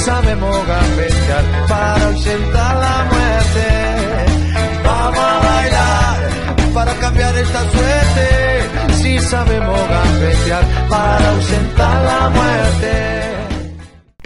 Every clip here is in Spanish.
Sabemos gambetear para ausentar la muerte. Vamos a bailar para cambiar esta suerte. Si sabemos gambetear para ausentar la muerte.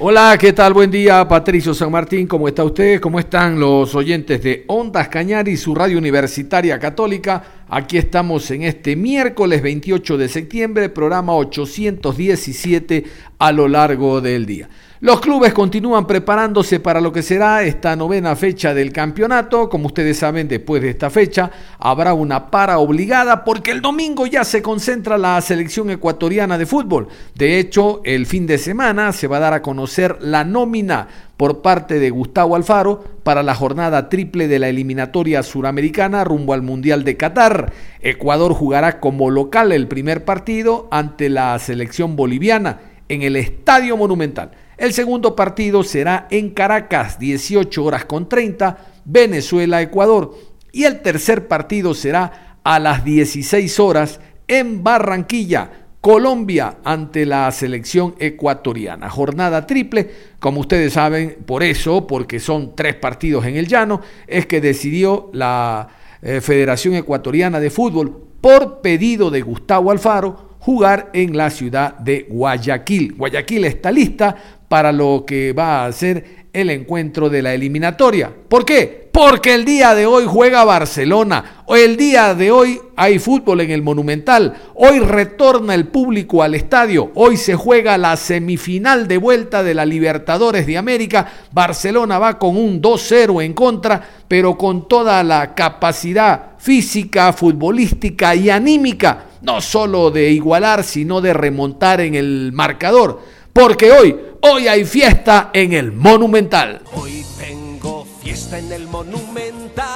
Hola, ¿qué tal? Buen día, Patricio San Martín, ¿cómo está usted? ¿Cómo están los oyentes de Ondas Cañari, su radio universitaria católica? Aquí estamos en este miércoles 28 de septiembre, programa 817 a lo largo del día. Los clubes continúan preparándose para lo que será esta novena fecha del campeonato. Como ustedes saben, después de esta fecha habrá una para obligada porque el domingo ya se concentra la selección ecuatoriana de fútbol. De hecho, el fin de semana se va a dar a conocer la nómina por parte de Gustavo Alfaro para la jornada triple de la eliminatoria suramericana rumbo al Mundial de Qatar. Ecuador jugará como local el primer partido ante la selección boliviana en el Estadio Monumental. El segundo partido será en Caracas, 18 horas con 30, Venezuela-Ecuador. Y el tercer partido será a las 16 horas en Barranquilla, Colombia ante la selección ecuatoriana. Jornada triple, como ustedes saben, por eso, porque son tres partidos en el llano, es que decidió la eh, Federación Ecuatoriana de Fútbol, por pedido de Gustavo Alfaro, jugar en la ciudad de Guayaquil. Guayaquil está lista para lo que va a ser el encuentro de la eliminatoria. ¿Por qué? Porque el día de hoy juega Barcelona. El día de hoy hay fútbol en el Monumental. Hoy retorna el público al estadio. Hoy se juega la semifinal de vuelta de la Libertadores de América. Barcelona va con un 2-0 en contra, pero con toda la capacidad física, futbolística y anímica, no solo de igualar, sino de remontar en el marcador porque hoy, hoy hay fiesta en el Monumental. Hoy tengo fiesta en el Monumental.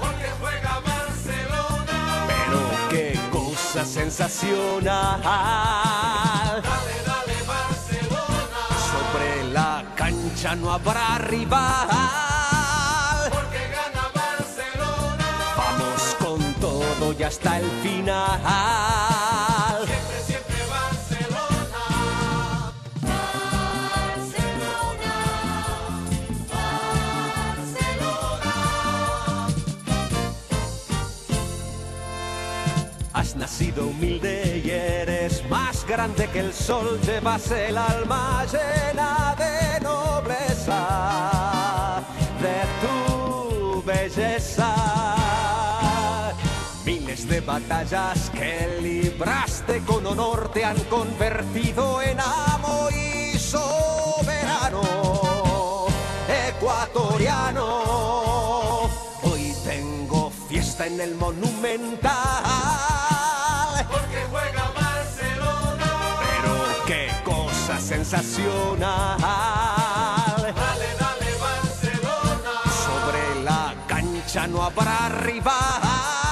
Porque juega Barcelona. Pero qué cosa sensacional. Dale, dale, Barcelona. Sobre la cancha no habrá rival. Porque gana Barcelona. Vamos con todo y hasta el final. Nacido humilde y eres más grande que el sol, llevas el alma llena de nobleza, de tu belleza. Miles de batallas que libraste con honor te han convertido en amo y soberano ecuatoriano. Hoy tengo fiesta en el monumental sensacional. Dale, dale, Barcelona. Sobre la cancha no habrá rival.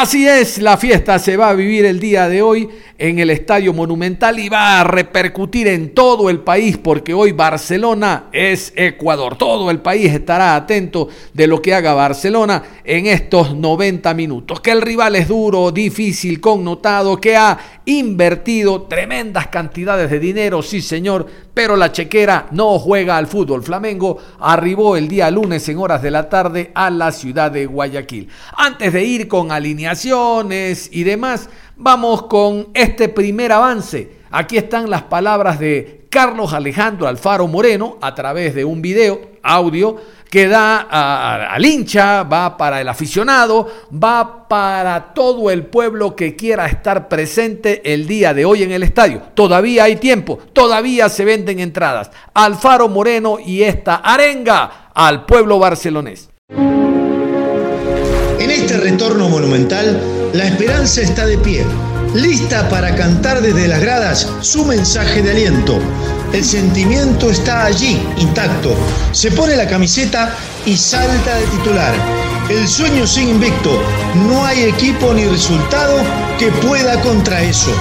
Así es, la fiesta se va a vivir el día de hoy en el Estadio Monumental y va a repercutir en todo el país porque hoy Barcelona es Ecuador. Todo el país estará atento de lo que haga Barcelona en estos 90 minutos. Que el rival es duro, difícil, connotado, que ha invertido tremendas cantidades de dinero, sí señor, pero la chequera no juega al fútbol. Flamengo arribó el día lunes en horas de la tarde a la ciudad de Guayaquil. Antes de ir con alineaciones y demás, vamos con este primer avance. Aquí están las palabras de Carlos Alejandro Alfaro Moreno a través de un video, audio, que da al hincha, va para el aficionado, va para todo el pueblo que quiera estar presente el día de hoy en el estadio. Todavía hay tiempo, todavía se venden entradas. Alfaro Moreno y esta arenga al pueblo barcelonés. En este retorno monumental, la esperanza está de pie, lista para cantar desde las gradas su mensaje de aliento. El sentimiento está allí, intacto. Se pone la camiseta y salta de titular. El sueño sin invicto. No hay equipo ni resultado que pueda contra eso.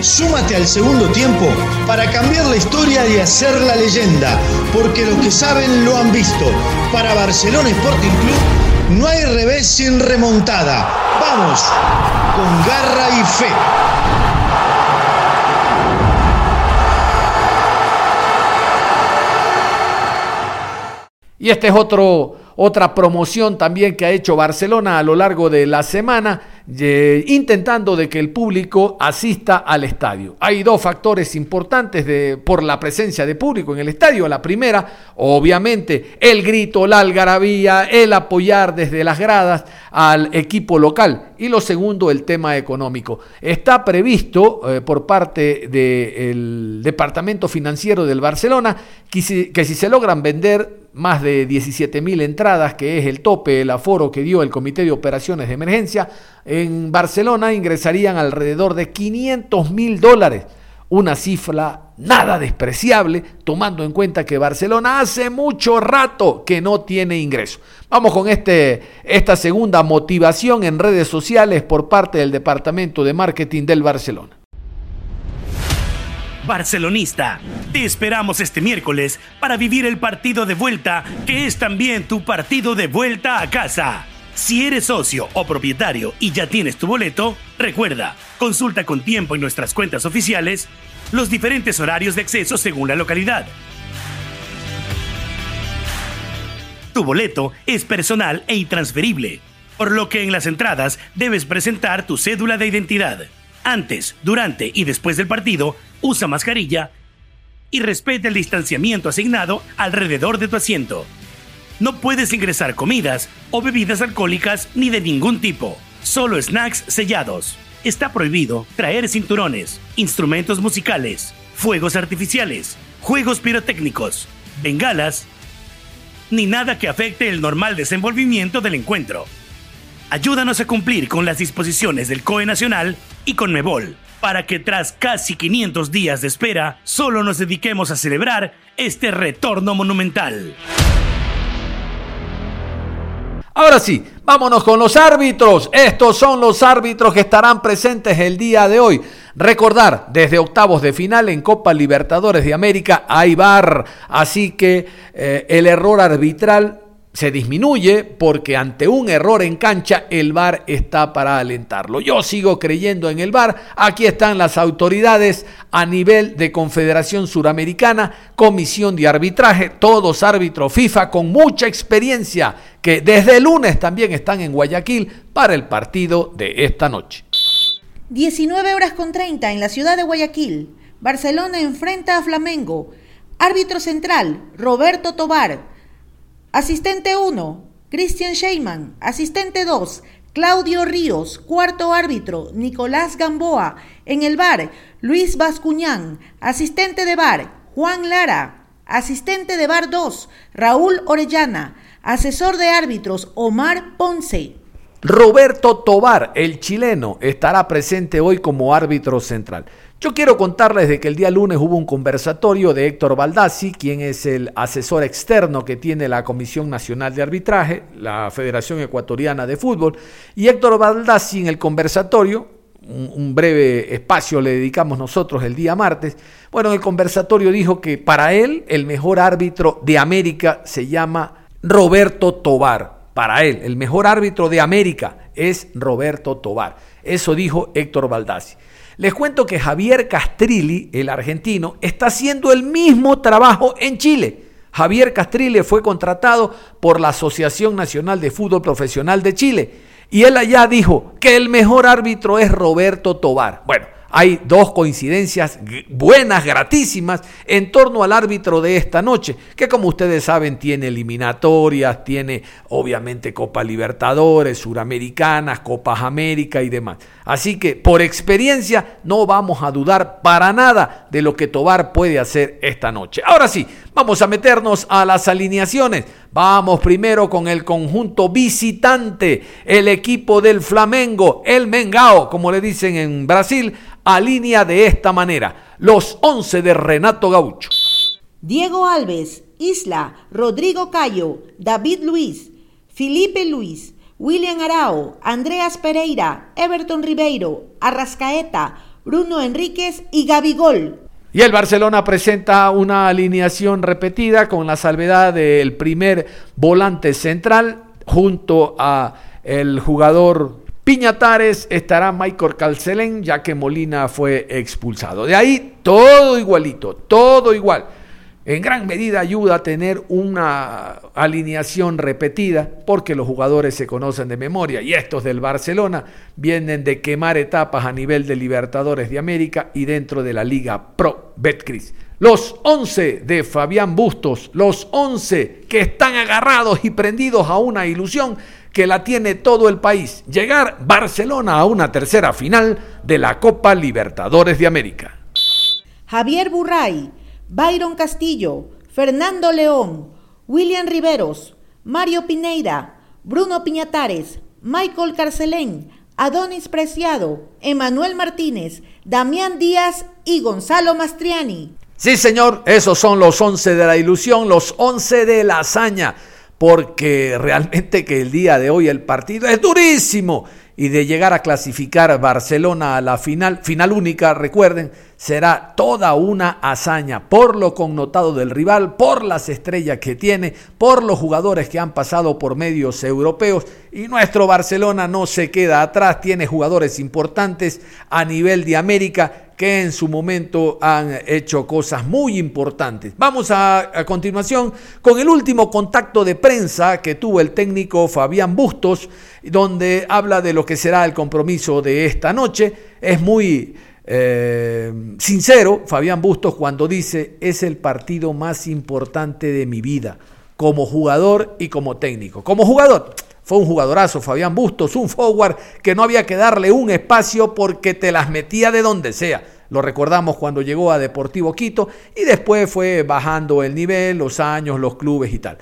Súmate al segundo tiempo para cambiar la historia y hacer la leyenda, porque los que saben lo han visto. Para Barcelona Sporting Club no hay revés sin remontada. Vamos, con garra y fe. Y este es otro, otra promoción también que ha hecho Barcelona a lo largo de la semana, intentando de que el público asista al estadio. Hay dos factores importantes de, por la presencia de público en el estadio. La primera, obviamente, el grito, la algarabía, el apoyar desde las gradas al equipo local. Y lo segundo, el tema económico. Está previsto eh, por parte del Departamento Financiero del Barcelona que si se logran vender más de 17 mil entradas, que es el tope, el aforo que dio el Comité de Operaciones de Emergencia, en Barcelona ingresarían alrededor de 500 mil dólares. Una cifra nada despreciable, tomando en cuenta que Barcelona hace mucho rato que no tiene ingreso. Vamos con este, esta segunda motivación en redes sociales por parte del Departamento de Marketing del Barcelona. Barcelonista, te esperamos este miércoles para vivir el partido de vuelta, que es también tu partido de vuelta a casa. Si eres socio o propietario y ya tienes tu boleto, recuerda, consulta con tiempo en nuestras cuentas oficiales los diferentes horarios de acceso según la localidad. Tu boleto es personal e intransferible, por lo que en las entradas debes presentar tu cédula de identidad. Antes, durante y después del partido, usa mascarilla y respeta el distanciamiento asignado alrededor de tu asiento. No puedes ingresar comidas o bebidas alcohólicas ni de ningún tipo, solo snacks sellados. Está prohibido traer cinturones, instrumentos musicales, fuegos artificiales, juegos pirotécnicos, bengalas, ni nada que afecte el normal desenvolvimiento del encuentro. Ayúdanos a cumplir con las disposiciones del COE Nacional y con Mebol para que tras casi 500 días de espera solo nos dediquemos a celebrar este retorno monumental. Ahora sí, vámonos con los árbitros. Estos son los árbitros que estarán presentes el día de hoy. Recordar, desde octavos de final en Copa Libertadores de América hay VAR, así que eh, el error arbitral se disminuye porque ante un error en cancha el VAR está para alentarlo. Yo sigo creyendo en el VAR. Aquí están las autoridades a nivel de Confederación Suramericana, Comisión de Arbitraje, todos árbitros FIFA con mucha experiencia que desde el lunes también están en Guayaquil para el partido de esta noche. 19 horas con 30 en la ciudad de Guayaquil. Barcelona enfrenta a Flamengo. Árbitro central, Roberto Tobar. Asistente 1, Christian Sheyman. Asistente 2, Claudio Ríos. Cuarto árbitro, Nicolás Gamboa. En el bar, Luis Bascuñán. Asistente de bar, Juan Lara. Asistente de bar 2, Raúl Orellana. Asesor de árbitros, Omar Ponce. Roberto Tobar, el chileno, estará presente hoy como árbitro central. Yo quiero contarles de que el día lunes hubo un conversatorio de Héctor Baldassi, quien es el asesor externo que tiene la Comisión Nacional de Arbitraje, la Federación Ecuatoriana de Fútbol, y Héctor Baldassi en el conversatorio, un, breve espacio le dedicamos nosotros el día martes, bueno, en el conversatorio dijo que para él el mejor árbitro de América se llama Roberto Tobar. Para él, el mejor árbitro de América es Roberto Tobar. Eso dijo Héctor Baldassi. Les cuento que Javier Castrilli, el argentino, está haciendo el mismo trabajo en Chile. Javier Castrilli fue contratado por la Asociación Nacional de Fútbol Profesional de Chile y él allá dijo que el mejor árbitro es Roberto Tobar. Bueno, hay dos coincidencias buenas, gratísimas, en torno al árbitro de esta noche, que como ustedes saben tiene eliminatorias, tiene obviamente Copa Libertadores, Suramericanas, Copas América y demás. Así que por experiencia no vamos a dudar para nada de lo que Tobar puede hacer esta noche. Ahora sí, vamos a meternos a las alineaciones. Vamos primero con el conjunto visitante, el equipo del Flamengo, el Mengao, como le dicen en Brasil, alinea de esta manera los 11 de Renato Gaucho. Diego Alves, Isla, Rodrigo Cayo, David Luis, Felipe Luis, William Arao, Andreas Pereira, Everton Ribeiro, Arrascaeta, Bruno Enríquez y Gabigol. Y el Barcelona presenta una alineación repetida con la salvedad del primer volante central junto a el jugador Piñatares estará Michael Calcelén, ya que Molina fue expulsado. De ahí todo igualito, todo igual. En gran medida ayuda a tener una alineación repetida porque los jugadores se conocen de memoria y estos del Barcelona vienen de quemar etapas a nivel de Libertadores de América y dentro de la Liga Pro Betcris. Los 11 de Fabián Bustos, los 11 que están agarrados y prendidos a una ilusión que la tiene todo el país, llegar Barcelona a una tercera final de la Copa Libertadores de América. Javier Burray, Byron Castillo, Fernando León, William Riveros, Mario Pineira, Bruno Piñatares, Michael Carcelén, Adonis Preciado, Emanuel Martínez, Damián Díaz y Gonzalo Mastriani. Sí, señor, esos son los 11 de la ilusión, los 11 de la hazaña porque realmente que el día de hoy el partido es durísimo y de llegar a clasificar Barcelona a la final, final única, recuerden, será toda una hazaña por lo connotado del rival, por las estrellas que tiene, por los jugadores que han pasado por medios europeos y nuestro Barcelona no se queda atrás, tiene jugadores importantes a nivel de América que en su momento han hecho cosas muy importantes. Vamos a, continuación con el último contacto de prensa que tuvo el técnico Fabián Bustos, donde habla de lo que será el compromiso de esta noche. Es muy eh, sincero Fabián Bustos cuando dice es el partido más importante de mi vida como jugador y como técnico. Como jugador, fue un jugadorazo, Fabián Bustos, un forward que no había que darle un espacio porque te las metía de donde sea. Lo recordamos cuando llegó a Deportivo Quito y después fue bajando el nivel, los años, los clubes y tal.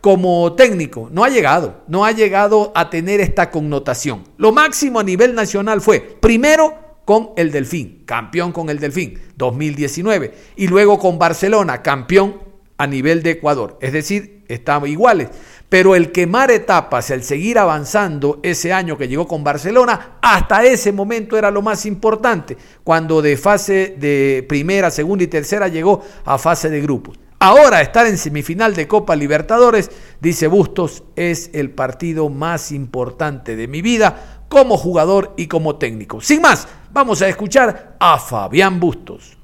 Como técnico, no ha llegado, no ha llegado a tener esta connotación. Lo máximo a nivel nacional fue, primero, con el Delfín, campeón con el Delfín, 2019, y luego con Barcelona, campeón a nivel de Ecuador. Es decir, estamos iguales. Pero el quemar etapas, el seguir avanzando ese año que llegó con Barcelona, hasta ese momento era lo más importante, cuando de fase de primera, segunda y tercera llegó a fase de grupos. Ahora estar en semifinal de Copa Libertadores, dice Bustos, es el partido más importante de mi vida como jugador y como técnico. Sin más, vamos a escuchar a Fabián Bustos.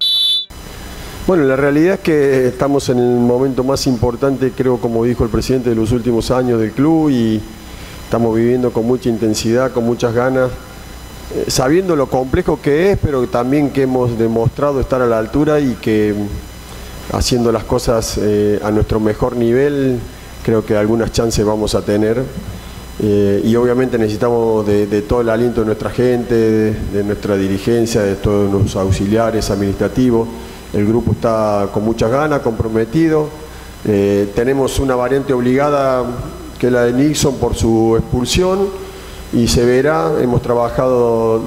Bueno, la realidad es que estamos en el momento más importante, creo, como dijo el presidente, de los últimos años del club y estamos viviendo con mucha intensidad, con muchas ganas, eh, sabiendo lo complejo que es, pero también que hemos demostrado estar a la altura y que mm, haciendo las cosas eh, a nuestro mejor nivel, creo que algunas chances vamos a tener. Eh, y obviamente necesitamos de, todo el aliento de nuestra gente, de nuestra dirigencia, de todos los auxiliares administrativos el grupo está con muchas ganas, comprometido. Eh, tenemos una variante obligada que es la de Nixon por su expulsión. y se verá, hemos trabajado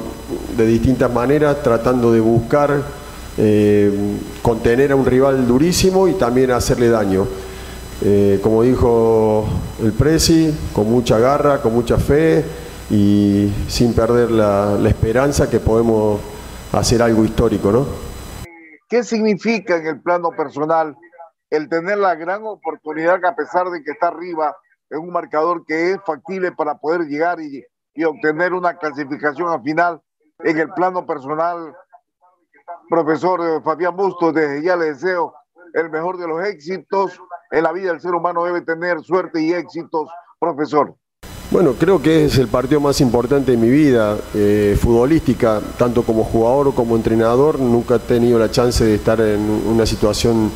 de distintas maneras tratando de buscar eh, contener a un rival durísimo y también hacerle daño. Eh, como dijo el Presi, con mucha garra, con mucha fe y sin perder la, la esperanza que podemos hacer algo histórico, ¿no? ¿Qué significa en el plano personal el tener la gran oportunidad que a pesar de que está arriba es un marcador que es factible para poder llegar y, y obtener una clasificación al final en el plano personal? Profesor eh, Fabián Bustos, desde ya le deseo el mejor de los éxitos. En la vida del ser humano debe tener suerte y éxitos, profesor. Bueno, creo que es el partido más importante de mi vida eh, futbolística, tanto como jugador como entrenador. Nunca he tenido la chance de estar en una situación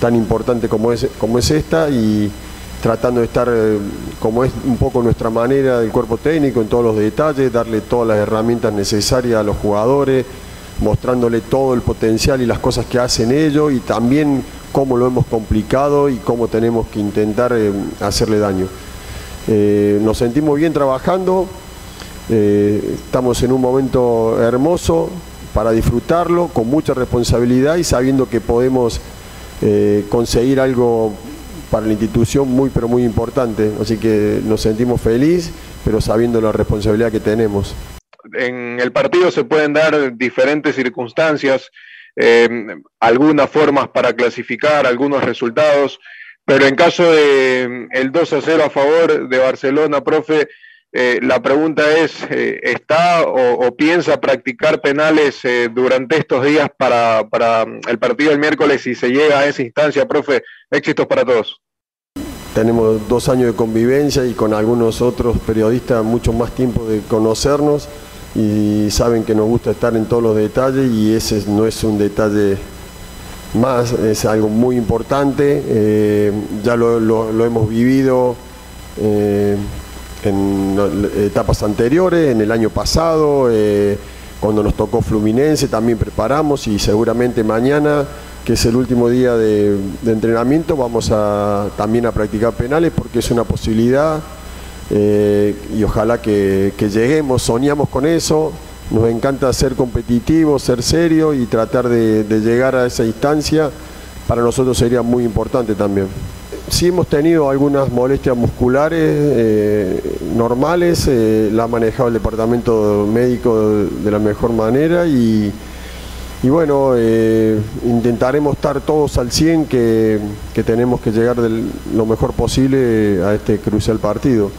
tan importante como es, como es esta y tratando de estar eh, como es un poco nuestra manera del cuerpo técnico en todos los detalles, darle todas las herramientas necesarias a los jugadores, mostrándole todo el potencial y las cosas que hacen ellos y también cómo lo hemos complicado y cómo tenemos que intentar eh, hacerle daño. Eh, nos sentimos bien trabajando, eh, estamos en un momento hermoso para disfrutarlo, con mucha responsabilidad y sabiendo que podemos eh, conseguir algo para la institución muy pero muy importante. Así que nos sentimos felices, pero sabiendo la responsabilidad que tenemos. En el partido se pueden dar diferentes circunstancias, algunas formas para clasificar, algunos resultados. Pero en caso de mm, el 2 a 0 a favor de Barcelona, profe, eh, la pregunta es, eh, ¿está o, piensa practicar penales eh, durante estos días para, para, mm, el partido del miércoles si se llega a esa instancia, profe? Éxitos para todos. Tenemos dos años de convivencia y con algunos otros periodistas mucho más tiempo de conocernos y saben que nos gusta estar en todos los detalles y ese no es un detalle más, es algo muy importante, eh, ya lo, hemos vivido eh, en etapas anteriores, en el año pasado, eh, cuando nos tocó Fluminense también preparamos y seguramente mañana, que es el último día de, entrenamiento, vamos a, también a practicar penales porque es una posibilidad y ojalá que lleguemos, soñamos con eso. Nos encanta ser competitivos, ser serios y tratar de, llegar a esa instancia. Para nosotros sería muy importante también. Sí hemos tenido algunas molestias musculares eh, normales, eh, la ha manejado el departamento médico de, la mejor manera y, bueno, eh, intentaremos estar todos al 100 que, tenemos que llegar lo mejor posible a este crucial partido.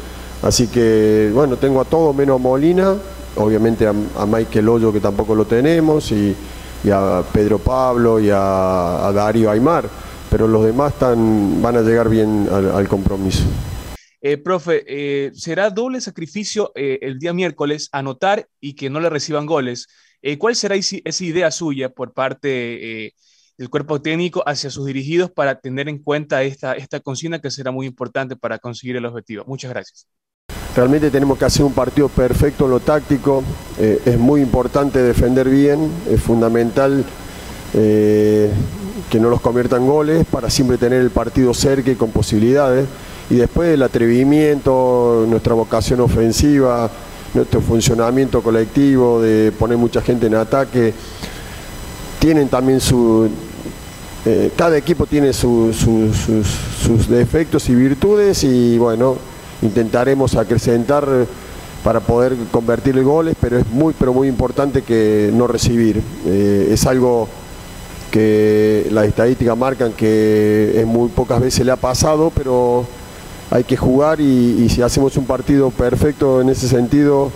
Así que bueno, tengo a todos menos Molina, obviamente a, Michael Hoyo que tampoco lo tenemos y, a Pedro Pablo y a, a, Darío Aymar, pero los demás están, van a llegar bien al, compromiso. Eh, profe, eh, será doble sacrificio eh, el día miércoles anotar y que no le reciban goles. ¿Cuál será esa idea suya por parte del cuerpo técnico hacia sus dirigidos para tener en cuenta esta, esta consigna que será muy importante para conseguir el objetivo? Muchas gracias. Realmente tenemos que hacer un partido perfecto en lo táctico, eh, es muy importante defender bien, es fundamental eh, que no los conviertan goles para siempre tener el partido cerca y con posibilidades. Y después el atrevimiento, nuestra vocación ofensiva, nuestro funcionamiento colectivo, de poner mucha gente en ataque, tienen también su... Eh, cada equipo tiene su, su, sus, sus defectos y virtudes y bueno, intentaremos acrecentar para poder convertir goles, pero es muy, pero muy importante que no recibir. Eh, es algo que las estadísticas marcan que es muy pocas veces le ha pasado, pero hay que jugar y, si hacemos un partido perfecto en ese sentido,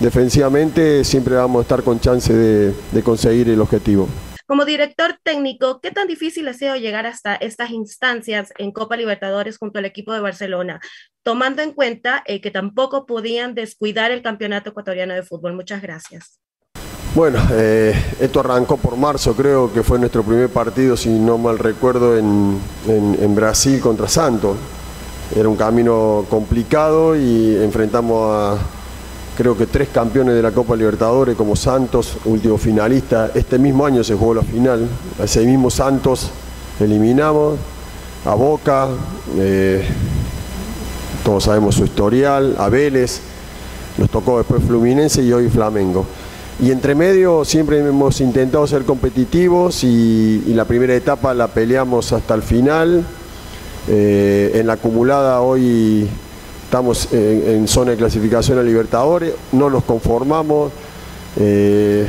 defensivamente, siempre vamos a estar con chance de conseguir el objetivo. Como director técnico, ¿qué tan difícil ha sido llegar hasta estas instancias en Copa Libertadores junto al equipo de Barcelona, tomando en cuenta eh, que tampoco podían descuidar el campeonato ecuatoriano de fútbol? Muchas gracias. Bueno, eh, esto arrancó por marzo, creo que fue nuestro primer partido, si no mal recuerdo, en, en, en Brasil contra Santos. Era un camino complicado y enfrentamos a creo que tres campeones de la Copa Libertadores como Santos, último finalista. Este mismo año se jugó la final. Ese mismo Santos eliminamos a Boca, eh, todos sabemos su historial, a Vélez. nos tocó después Fluminense y hoy Flamengo. Y entre medio siempre hemos intentado ser competitivos y, y la primera etapa la peleamos hasta el final. Eh, en la acumulada hoy estamos en, zona de clasificación a Libertadores, no nos conformamos, eh,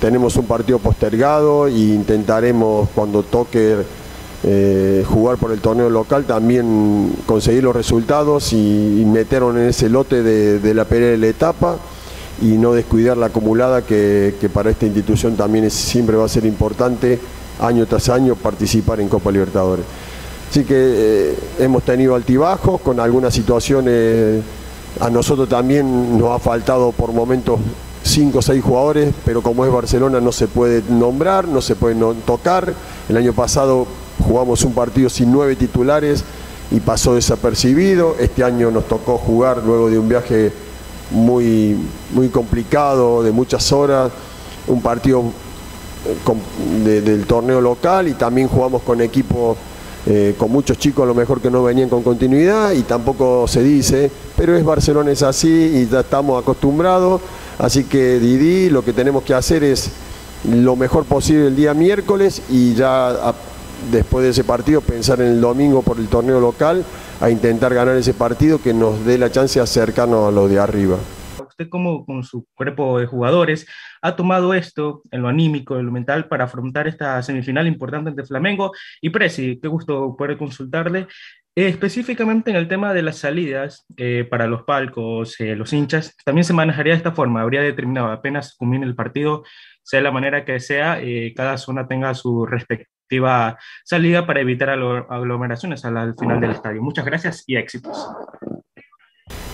tenemos un partido postergado e intentaremos cuando toque eh, jugar por el torneo local también conseguir los resultados y, y en ese lote de, la pelea de la etapa y no descuidar la acumulada que, para esta institución también siempre va a ser importante año tras año participar en Copa Libertadores. Así que eh, hemos tenido altibajos con algunas situaciones, a nosotros también nos ha faltado por momentos cinco o seis jugadores, pero como es Barcelona no se puede nombrar, no se puede tocar. El año pasado jugamos un partido sin nueve titulares y pasó desapercibido. Este año nos tocó jugar luego de un viaje muy, muy complicado, de muchas horas, un partido de, del torneo local y también jugamos con equipos eh, con muchos chicos a lo mejor que no venían con continuidad y tampoco se dice, pero es Barcelona es así y ya estamos acostumbrados, así que Didi lo que tenemos que hacer es lo mejor posible el día miércoles y ya después de ese partido pensar en el domingo por el torneo local a intentar ganar ese partido que nos dé la chance de acercarnos a lo de arriba usted como con su cuerpo de jugadores ha tomado esto en lo anímico, en lo mental para afrontar esta semifinal importante ante Flamengo y Presi, qué gusto poder consultarle. Eh, específicamente en el tema de las salidas eh, para los palcos, eh, los hinchas, también se manejaría de esta forma, habría determinado apenas culmine el partido, sea la manera que sea, cada zona tenga su respectiva salida para evitar aglomeraciones al final del estadio. Muchas gracias y éxitos.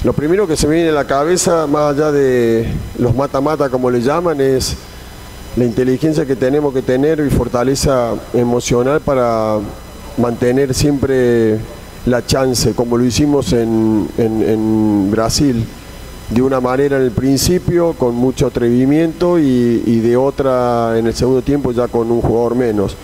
Lo primero que se me viene a la cabeza, más allá de los mata-mata como le llaman, es la inteligencia que tenemos que tener y fortaleza emocional para mantener siempre la chance, como lo hicimos en, Brasil, de una manera en el principio con mucho atrevimiento y de otra en el segundo tiempo ya con un jugador menos.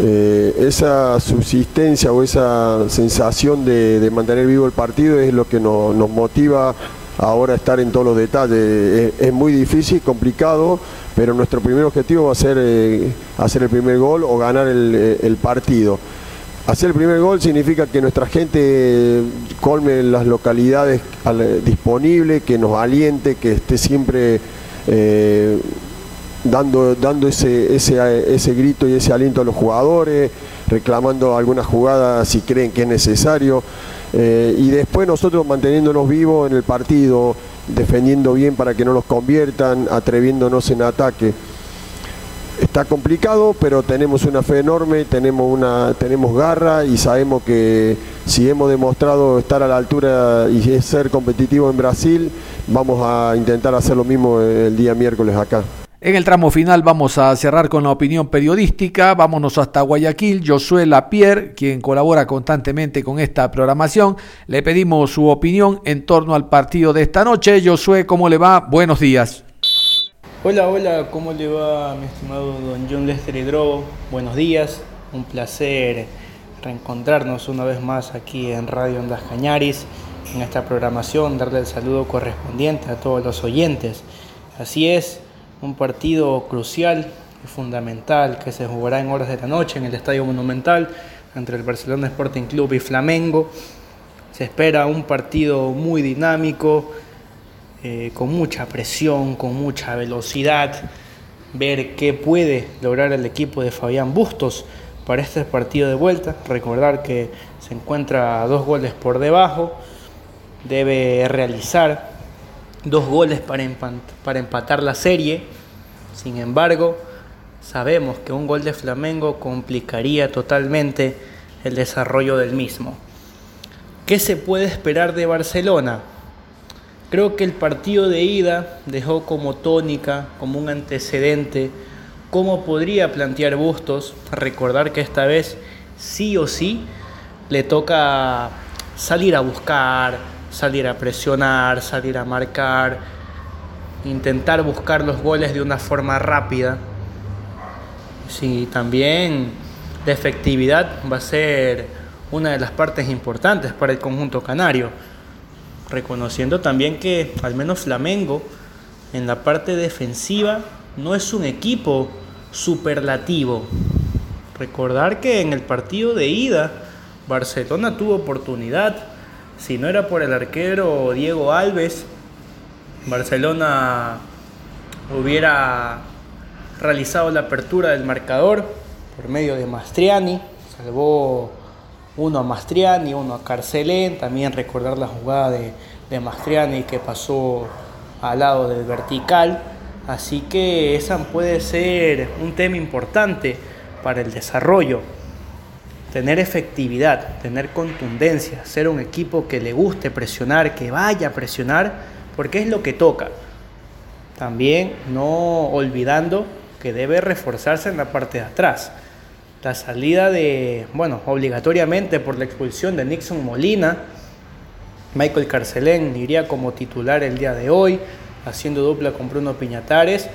Eh, esa subsistencia o esa sensación de, mantener vivo el partido es lo que no, nos motiva ahora a estar en todos los detalles. Es, muy difícil, complicado, pero nuestro primer objetivo va a ser eh, hacer el primer gol o ganar el, eh, el, partido. Hacer el primer gol significa que nuestra gente colme las localidades disponibles, que nos aliente, que esté siempre dando, dando ese, ese, ese grito y ese aliento a los jugadores, reclamando algunas jugadas si creen que es necesario. Eh, y después nosotros manteniéndonos vivos en el partido, defendiendo bien para que no nos conviertan, atreviéndonos en ataque. Está complicado, pero tenemos una fe enorme, tenemos, una, tenemos garra y sabemos que si hemos demostrado estar a la altura y ser competitivo en Brasil, vamos a intentar hacer lo mismo el día miércoles acá. En el tramo final vamos a cerrar con la opinión periodística. Vámonos hasta Guayaquil. Josué Lapierre, quien colabora constantemente con esta programación, le pedimos su opinión en torno al partido de esta noche. Josué, ¿cómo le va? Buenos días. Hola, hola, ¿cómo le va mi estimado don John Lester Hidrobo? Buenos días, un placer reencontrarnos una vez más aquí en Radio Ondas Cañaris, en esta programación, darle el saludo correspondiente a todos los oyentes. Así es, un partido crucial y fundamental que se jugará en horas de la noche en el Estadio Monumental entre el Barcelona Sporting Club y Flamengo. Se espera un partido muy dinámico, eh, con mucha presión, con mucha velocidad, ver qué puede lograr el equipo de Fabián Bustos para este partido de vuelta. Recordar que se encuentra a dos goles por debajo, debe realizar dos goles para, empatar la serie. Sin embargo, sabemos que un gol de Flamengo complicaría totalmente el desarrollo del mismo. ¿Qué se puede esperar de Barcelona? Creo que el partido de ida dejó como tónica, como un antecedente, cómo podría plantear Bustos, recordar que esta vez sí o sí le toca salir a buscar, salir a presionar, salir a marcar, intentar buscar los goles de una forma rápida. Sí, también la efectividad va a ser una de las partes importantes para el conjunto canario. reconociendo también que al menos Flamengo en la parte defensiva no es un equipo superlativo. Recordar que en el partido de ida Barcelona tuvo oportunidad, si no era por el arquero Diego Alves, Barcelona hubiera realizado la apertura del marcador por medio de Mastriani, salvó uno a Mastriani, uno a Carcelén, también recordar la jugada de, de Mastriani que pasó al lado del vertical, así que esa puede ser un tema importante para el desarrollo, tener efectividad, tener contundencia, ser un equipo que le guste presionar, que vaya a presionar, porque es lo que toca. También no olvidando que debe reforzarse en la parte de atrás. La salida de, bueno, obligatoriamente por la expulsión de Nixon Molina, Michael Carcelén iría como titular el día de hoy, haciendo dupla con Bruno Piñatares.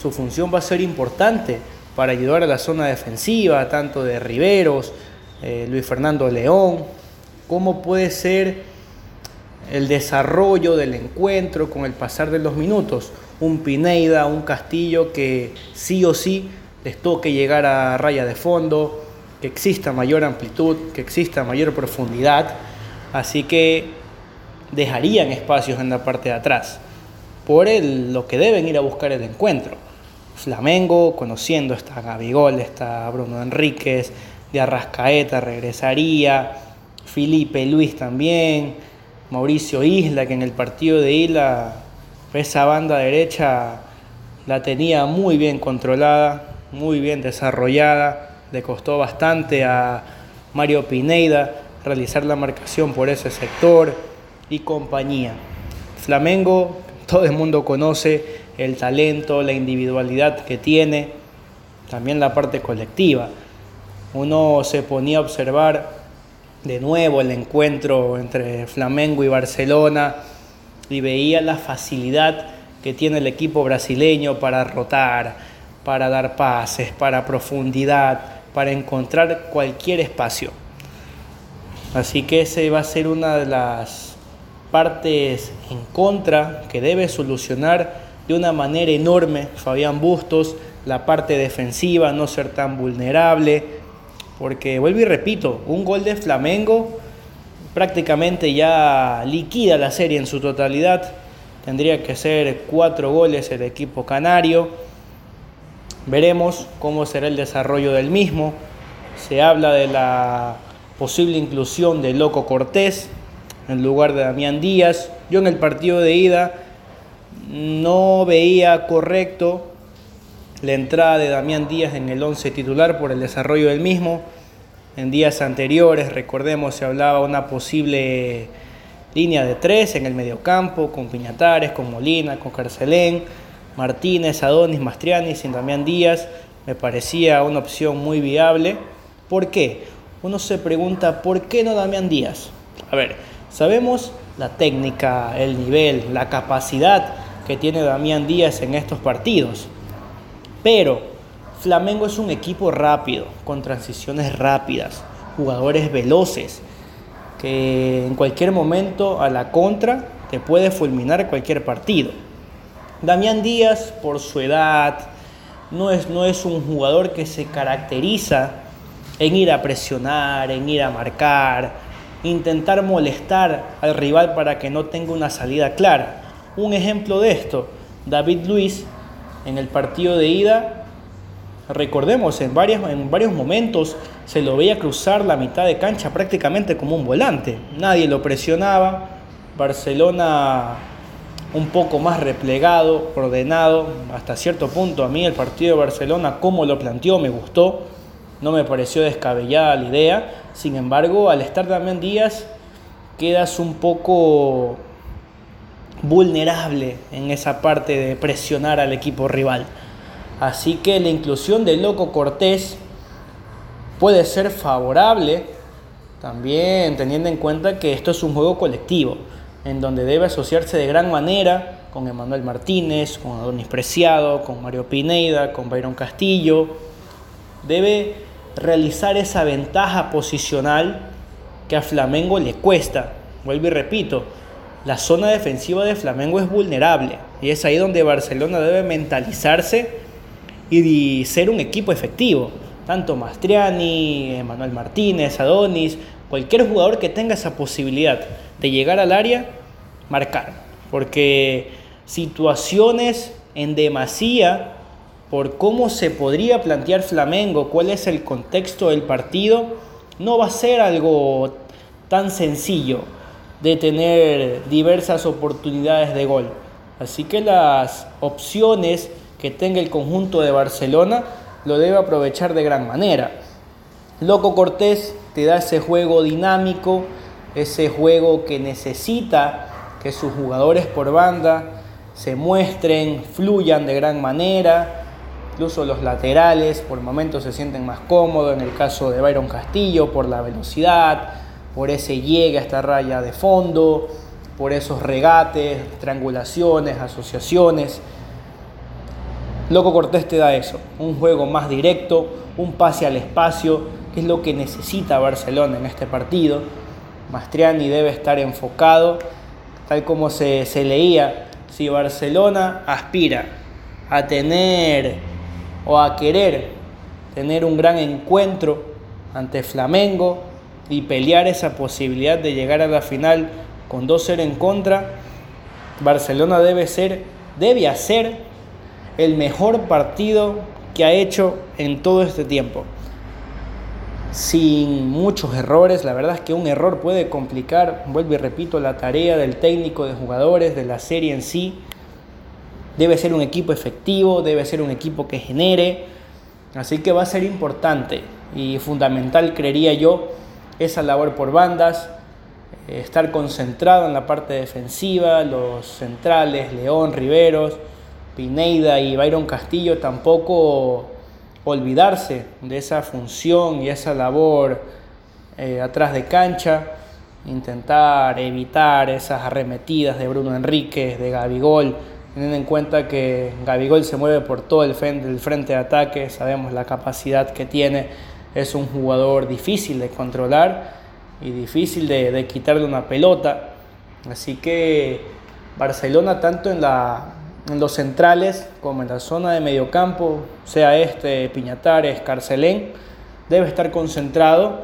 Su función va a ser importante para ayudar a la zona defensiva, tanto de Riveros, eh, Luis Fernando León, cómo puede ser el desarrollo del encuentro con el pasar de los minutos. Un Pineida, un Castillo que sí o sí les toque llegar a raya de fondo, que exista mayor amplitud, que exista mayor profundidad. Así que dejarían espacios en la parte de atrás por el, lo que deben ir a buscar el encuentro. Flamengo, conociendo está Gabigol, está Bruno Enríquez, de Arrascaeta regresaría, Felipe Luis también, Mauricio Isla, que en el partido de Isla, esa banda derecha la tenía muy bien controlada, muy bien desarrollada, le costó bastante a Mario Pineida realizar la marcación por ese sector y compañía. Flamengo, todo el mundo conoce el talento, la individualidad que tiene, también la parte colectiva. Uno se ponía a observar de nuevo el encuentro entre Flamengo y Barcelona y veía la facilidad que tiene el equipo brasileño para rotar, para dar pases, para profundidad, para encontrar cualquier espacio. Así que ese va a ser una de las partes en contra que debe solucionar de una manera enorme Fabián Bustos, la parte defensiva, no ser tan vulnerable, porque vuelvo y repito, un gol de Flamengo prácticamente ya liquida la serie en su totalidad, tendría que ser cuatro goles el equipo canario, veremos cómo será el desarrollo del mismo, se habla de la posible inclusión de Loco Cortés en lugar de Damián Díaz, yo en el partido de ida no veía correcto la entrada de Damián Díaz en el 11 titular por el desarrollo del mismo. En días anteriores, recordemos, se hablaba una posible línea de tres en el mediocampo, con Piñatares, con Molina, con Carcelén, Martínez, Adonis, Mastriani, sin Damián Díaz. Me parecía una opción muy viable. ¿Por qué? Uno se pregunta, ¿por qué no Damián Díaz? A ver, sabemos la técnica, el nivel, la capacidad que tiene Damián Díaz en estos partidos. Pero Flamengo es un equipo rápido, con transiciones rápidas, jugadores veloces, que en cualquier momento a la contra te puede fulminar cualquier partido. Damián Díaz, por su edad, no es, no es un jugador que se caracteriza en ir a presionar, en ir a marcar, intentar molestar al rival para que no tenga una salida clara. Un ejemplo de esto, David Luis en el partido de ida, recordemos, en, varios, en varios momentos se lo veía cruzar la mitad de cancha prácticamente como un volante. Nadie lo presionaba. Barcelona un poco más replegado, ordenado, hasta cierto punto a mí el partido de Barcelona, como lo planteó, me gustó, no me pareció descabellada la idea, sin embargo, al estar también Díaz, quedas un poco vulnerable en esa parte de presionar al equipo rival. Así que la inclusión de Loco Cortés puede ser favorable también teniendo en cuenta que esto es un juego colectivo, en donde debe asociarse de gran manera con Emanuel Martínez, con Adonis Preciado, con Mario Pineida, con Byron Castillo. Debe realizar esa ventaja posicional que a Flamengo le cuesta. Vuelvo y repito, la zona defensiva de Flamengo es vulnerable y es ahí donde Barcelona debe mentalizarse y ser un equipo efectivo. Tanto Mastriani, Manuel Martínez, Adonis, cualquier jugador que tenga esa posibilidad de llegar al área, marcar. Porque situaciones en demasía por cómo se podría plantear Flamengo, cuál es el contexto del partido, no va a ser algo tan sencillo de tener diversas oportunidades de gol. Así que las opciones que tenga el conjunto de Barcelona lo debe aprovechar de gran manera. Loco Cortés te da ese juego dinámico, ese juego que necesita que sus jugadores por banda se muestren, fluyan de gran manera. Incluso los laterales por momentos se sienten más cómodos, en el caso de Byron Castillo, por la velocidad, por ese llegue a esta raya de fondo, por esos regates, triangulaciones, asociaciones. Loco Cortés te da eso, un juego más directo, un pase al espacio, que es lo que necesita Barcelona en este partido. Mastriani debe estar enfocado, tal como se, se leía, si Barcelona aspira a tener o a querer tener un gran encuentro ante Flamengo y pelear esa posibilidad de llegar a la final con 2-0 en contra, Barcelona debe ser, debe hacer el mejor partido que ha hecho en todo este tiempo. Sin muchos errores, la verdad es que un error puede complicar, vuelvo y repito, la tarea del técnico, de jugadores, de la serie en sí. Debe ser un equipo efectivo, debe ser un equipo que genere. Así que va a ser importante y fundamental, creería yo, esa labor por bandas, eh, estar concentrado en la parte defensiva, los centrales, León, Riveros, Pineida y Byron Castillo tampoco olvidarse de esa función y esa labor eh, atrás de cancha, intentar evitar esas arremetidas de Bruno Enríquez, de Gabigol, teniendo en cuenta que Gabigol se mueve por todo el frente, el frente de ataque, sabemos la capacidad que tiene, es un jugador difícil de controlar y difícil de, de quitarle una pelota, así que Barcelona tanto en la en los centrales como en la zona de mediocampo, sea este Piñatares, Carcelén, debe estar concentrado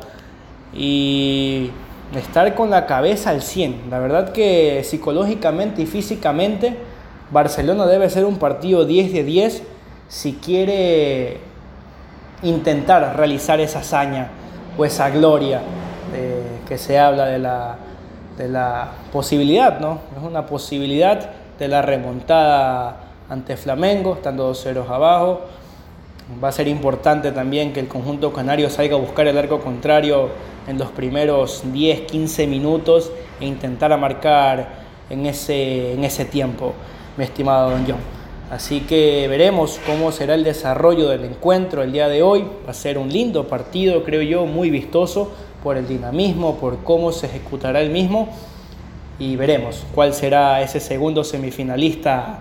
y estar con la cabeza al 100. La verdad que psicológicamente y físicamente Barcelona debe ser un partido 10 de 10 si quiere intentar realizar esa hazaña o esa gloria que se habla de la, de la posibilidad, ¿no? Es una posibilidad de la remontada ante Flamengo, estando dos ceros abajo. Va a ser importante también que el conjunto canario salga a buscar el arco contrario en los primeros 10, 15 minutos e intentar marcar en ese, en ese tiempo, mi estimado Don John. Así que veremos cómo será el desarrollo del encuentro el día de hoy. Va a ser un lindo partido, creo yo, muy vistoso por el dinamismo, por cómo se ejecutará el mismo y veremos cuál será ese segundo semifinalista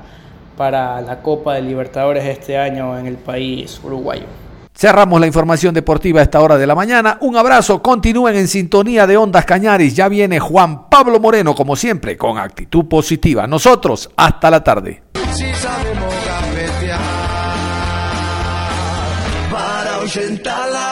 para la Copa de Libertadores este año en el país uruguayo. Cerramos la información deportiva a esta hora de la mañana. Un abrazo, continúen en sintonía de Ondas Cañaris. Ya viene Juan Pablo Moreno, como siempre, con actitud positiva. Nosotros, hasta la tarde. Sentarla